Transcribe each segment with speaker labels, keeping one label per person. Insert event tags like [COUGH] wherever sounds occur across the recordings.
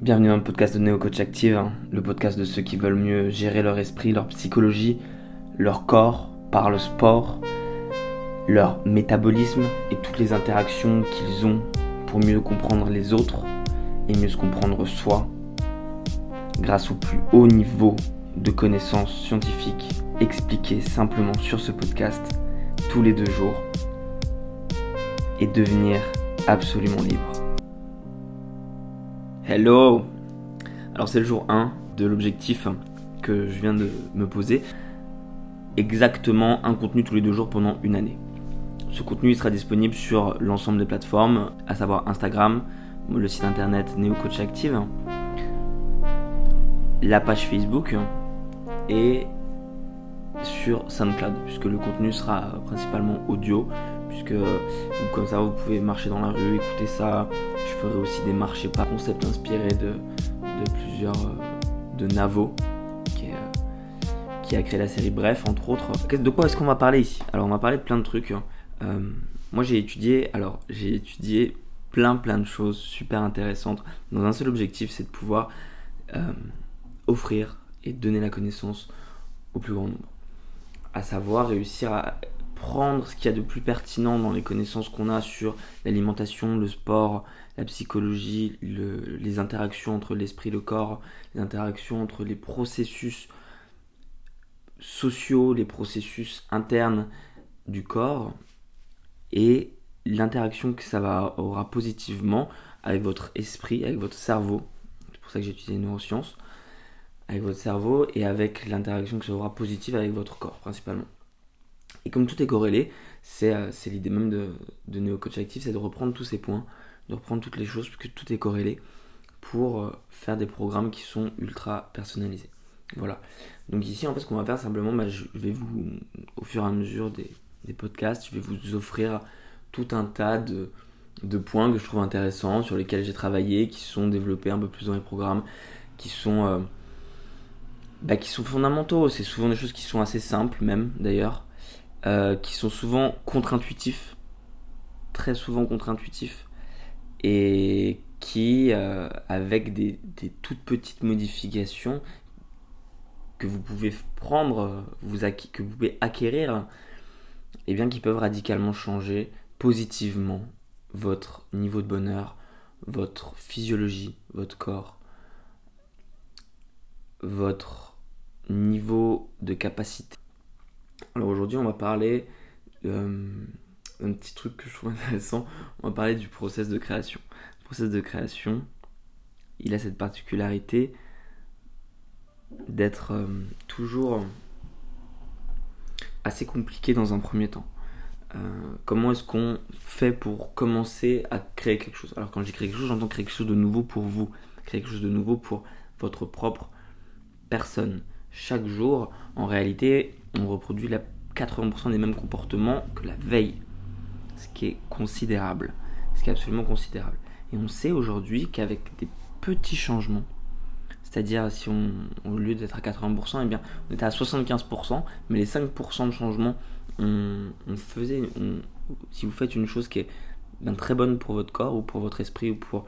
Speaker 1: Bienvenue dans le podcast de Neo Coach Active, hein, le podcast de ceux qui veulent mieux gérer leur esprit, leur psychologie, leur corps par le sport, leur métabolisme et toutes les interactions qu'ils ont pour mieux comprendre les autres et mieux se comprendre soi grâce au plus haut niveau de connaissances scientifiques expliquées simplement sur ce podcast tous les deux jours et devenir absolument libre. Hello Alors c'est le jour 1 de l'objectif que je viens de me poser. Exactement un contenu tous les deux jours pendant une année. Ce contenu sera disponible sur l'ensemble des plateformes, à savoir Instagram, le site internet Neo Coach Active, la page Facebook et sur SoundCloud, puisque le contenu sera principalement audio, puisque comme ça vous pouvez marcher dans la rue, écouter ça. Je ferai aussi des marchés par concept inspirés de, plusieurs euh, de Navo qui, euh, qui, a créé la série Bref entre autres. De quoi est-ce qu'on va parler ici? Alors on va parler de plein de trucs. Euh, moi j'ai étudié, alors j'ai étudié plein plein de choses super intéressantes dans un seul objectif, c'est de pouvoir offrir et donner la connaissance au plus grand nombre. À savoir réussir à prendre ce qu'il y a de plus pertinent dans les connaissances qu'on a sur l'alimentation, le sport, la psychologie, les interactions entre l'esprit et le corps, les interactions entre les processus sociaux, les processus internes du corps et l'interaction que ça aura positivement avec votre esprit, avec votre cerveau. C'est pour ça que j'ai utilisé les neurosciences. Avec votre cerveau et avec l'interaction que ça aura positive avec votre corps principalement. Et comme tout est corrélé, c'est euh, l'idée même de, de Neo Coach Active, c'est de reprendre tous ces points, de reprendre toutes les choses, puisque tout est corrélé, pour euh, faire des programmes qui sont ultra personnalisés. Voilà. Donc ici, en fait, ce qu'on va faire, simplement, bah, je vais vous, au fur et à mesure des, podcasts, je vais vous offrir tout un tas de, points que je trouve intéressants, sur lesquels j'ai travaillé, qui sont développés un peu plus dans les programmes, qui sont, euh, bah, qui sont fondamentaux. C'est souvent des choses qui sont assez simples, même d'ailleurs. Euh, qui sont souvent contre-intuitifs, très souvent contre-intuitifs, et qui, euh, avec des, toutes petites modifications que vous pouvez prendre, que vous pouvez acquérir, et eh bien qui peuvent radicalement changer positivement votre niveau de bonheur, votre physiologie, votre corps, votre niveau de capacité alors aujourd'hui, on va parler euh, d'un petit truc que je trouve [LAUGHS] intéressant. On va parler du process de création. Le process de création, il a cette particularité d'être euh, toujours assez compliqué dans un premier temps. Euh, comment est-ce qu'on fait pour commencer à créer quelque chose? Alors quand je dis créer quelque chose, j'entends créer quelque chose de nouveau pour vous, créer quelque chose de nouveau pour votre propre personne. Chaque jour, en réalité, on reproduit la 80% des mêmes comportements que la veille. Ce qui est considérable. Ce qui est absolument considérable. Et on sait aujourd'hui qu'avec des petits changements, c'est-à-dire si on, au lieu d'être à 80%, eh bien, on était à 75%, mais les 5% de changement, on, faisait, si vous faites une chose qui est ben, très bonne pour votre corps ou pour votre esprit ou pour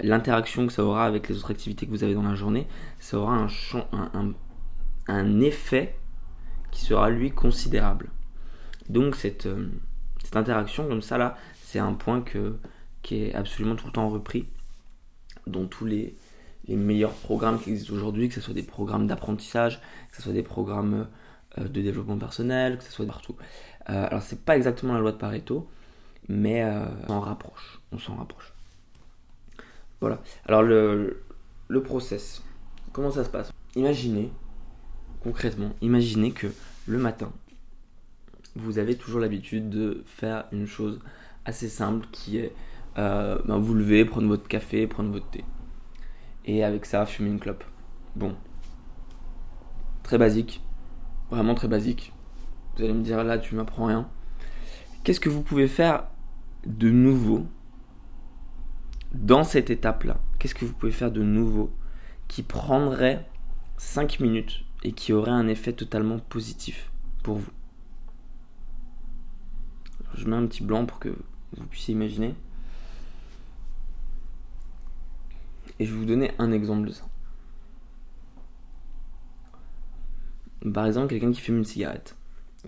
Speaker 1: l'interaction que ça aura avec les autres activités que vous avez dans la journée, ça aura un, effet qui sera lui considérable. Donc cette, euh, cette interaction comme ça là, c'est un point que, qui est absolument tout le temps repris dans tous les, meilleurs programmes qui existent aujourd'hui, que ce soit des programmes d'apprentissage, que ce soit des programmes euh, de développement personnel, que ce soit partout. Euh, alors c'est pas exactement la loi de Pareto, mais on s'en rapproche. On s'en rapproche. Voilà. Alors le, le process, comment ça se passe? Imaginez concrètement, imaginez que le matin, vous avez toujours l'habitude de faire une chose assez simple qui est euh, ben, vous lever, prendre votre café, prendre votre thé. Et avec ça, fumer une clope. Bon. Très basique. Vraiment très basique. Vous allez me dire là, tu m'apprends rien. Qu'est-ce que vous pouvez faire de nouveau dans cette étape-là? Qu'est-ce que vous pouvez faire de nouveau qui prendrait 5 minutes et qui aurait un effet totalement positif pour vous. Je mets un petit blanc pour que vous puissiez imaginer. Et je vais vous donner un exemple de ça. Par exemple, quelqu'un qui fume une cigarette,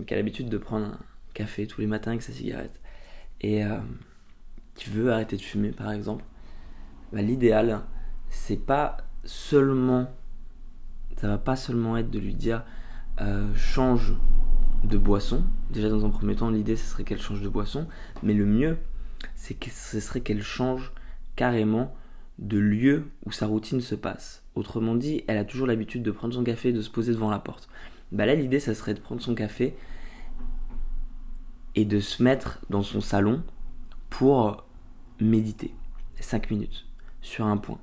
Speaker 1: qui a l'habitude de prendre un café tous les matins avec sa cigarette, et euh, qui veut arrêter de fumer, par exemple, bah, l'idéal, c'est pas seulement, ça va pas seulement être de lui dire euh, change de boisson. Déjà, dans un premier temps, l'idée, ce serait qu'elle change de boisson, mais le mieux, c'est que ce serait qu'elle change carrément de lieu où sa routine se passe. Autrement dit, elle a toujours l'habitude de prendre son café et de se poser devant la porte. Bah là, l'idée, ça serait de prendre son café et de se mettre dans son salon pour méditer 5 minutes sur un point,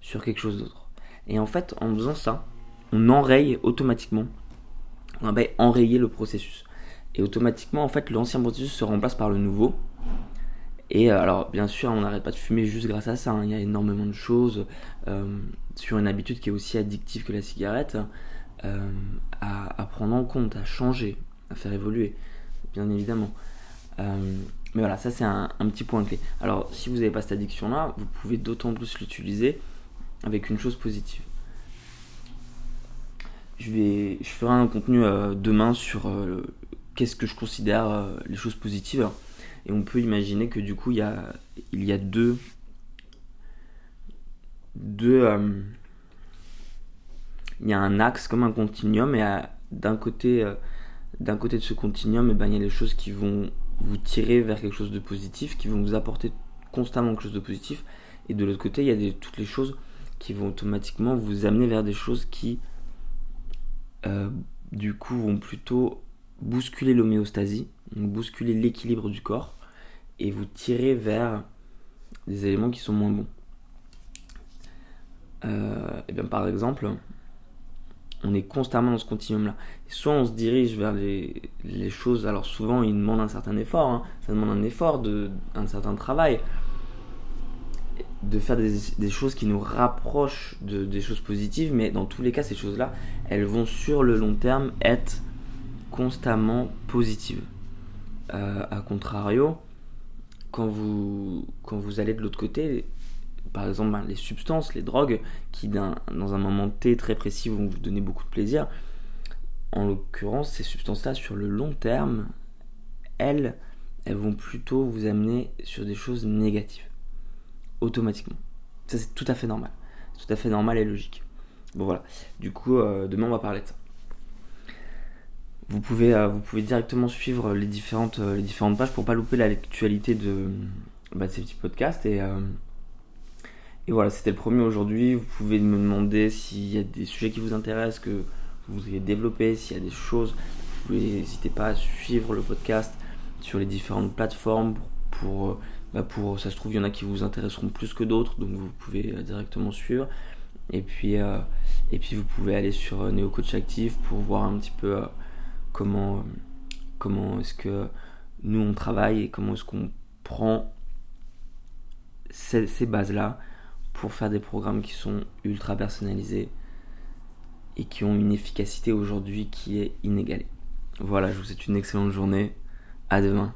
Speaker 1: sur quelque chose d'autre. Et en fait, en faisant ça, on enraye automatiquement, on va enrayer le processus. Et automatiquement, en fait, l'ancien processus se remplace par le nouveau. Et euh, alors, bien sûr, on n'arrête pas de fumer juste grâce à ça. Hein. Il y a énormément de choses euh, sur une habitude qui est aussi addictive que la cigarette euh, à, prendre en compte, à changer, à faire évoluer, bien évidemment. mais voilà, ça c'est un, petit point clé. Alors, si vous n'avez pas cette addiction-là, vous pouvez d'autant plus l'utiliser avec une chose positive. Je, vais, je ferai un contenu demain sur qu'est-ce que je considère les choses positives. Et on peut imaginer que du coup, il y a, il y a deux. deux euh, il y a un axe comme un continuum, et d'un côté, euh, côté de ce continuum, et eh ben, il y a les choses qui vont vous tirer vers quelque chose de positif, qui vont vous apporter constamment quelque chose de positif. Et de l'autre côté, il y a toutes les choses qui vont automatiquement vous amener vers des choses qui, euh, du coup, vont plutôt bousculer l'homéostasie, bousculer l'équilibre du corps, et vous tirez vers des éléments qui sont moins bons. et euh, bien par exemple, on est constamment dans ce continuum-là. Soit on se dirige vers les, choses, alors souvent il demande un certain effort, hein. ça demande un effort, de, un certain travail, de faire des, choses qui nous rapprochent de, des choses positives, mais dans tous les cas, ces choses-là, elles vont sur le long terme être constamment positives. Euh, a contrario, quand vous, quand vous allez de l'autre côté, par exemple ben, les substances, les drogues, qui dans un moment T très précis vont vous donner beaucoup de plaisir, en l'occurrence, ces substances-là, sur le long terme, elles, elles vont plutôt vous amener sur des choses négatives, automatiquement. Ça, c'est tout à fait normal. Tout à fait normal et logique. Bon, voilà. Du coup, euh, demain, on va parler de ça. Vous pouvez, euh, vous pouvez directement suivre les différentes, euh, les différentes pages pour pas louper l'actualité de, bah, de ces petits podcasts. Et, et voilà, c'était le premier aujourd'hui. Vous pouvez me demander s'il y a des sujets qui vous intéressent, que vous voudriez développer, s'il y a des choses. Vous n'hésitez pas à suivre le podcast sur les différentes plateformes pour, bah, pour, ça se trouve, il y en a qui vous intéresseront plus que d'autres, donc vous pouvez directement suivre. Et puis, et puis vous pouvez aller sur Neo Coach Active pour voir un petit peu comment, comment est-ce que nous on travaille et comment est-ce qu'on prend ces, ces bases-là pour faire des programmes qui sont ultra personnalisés et qui ont une efficacité aujourd'hui qui est inégalée. Voilà, je vous souhaite une excellente journée. À demain.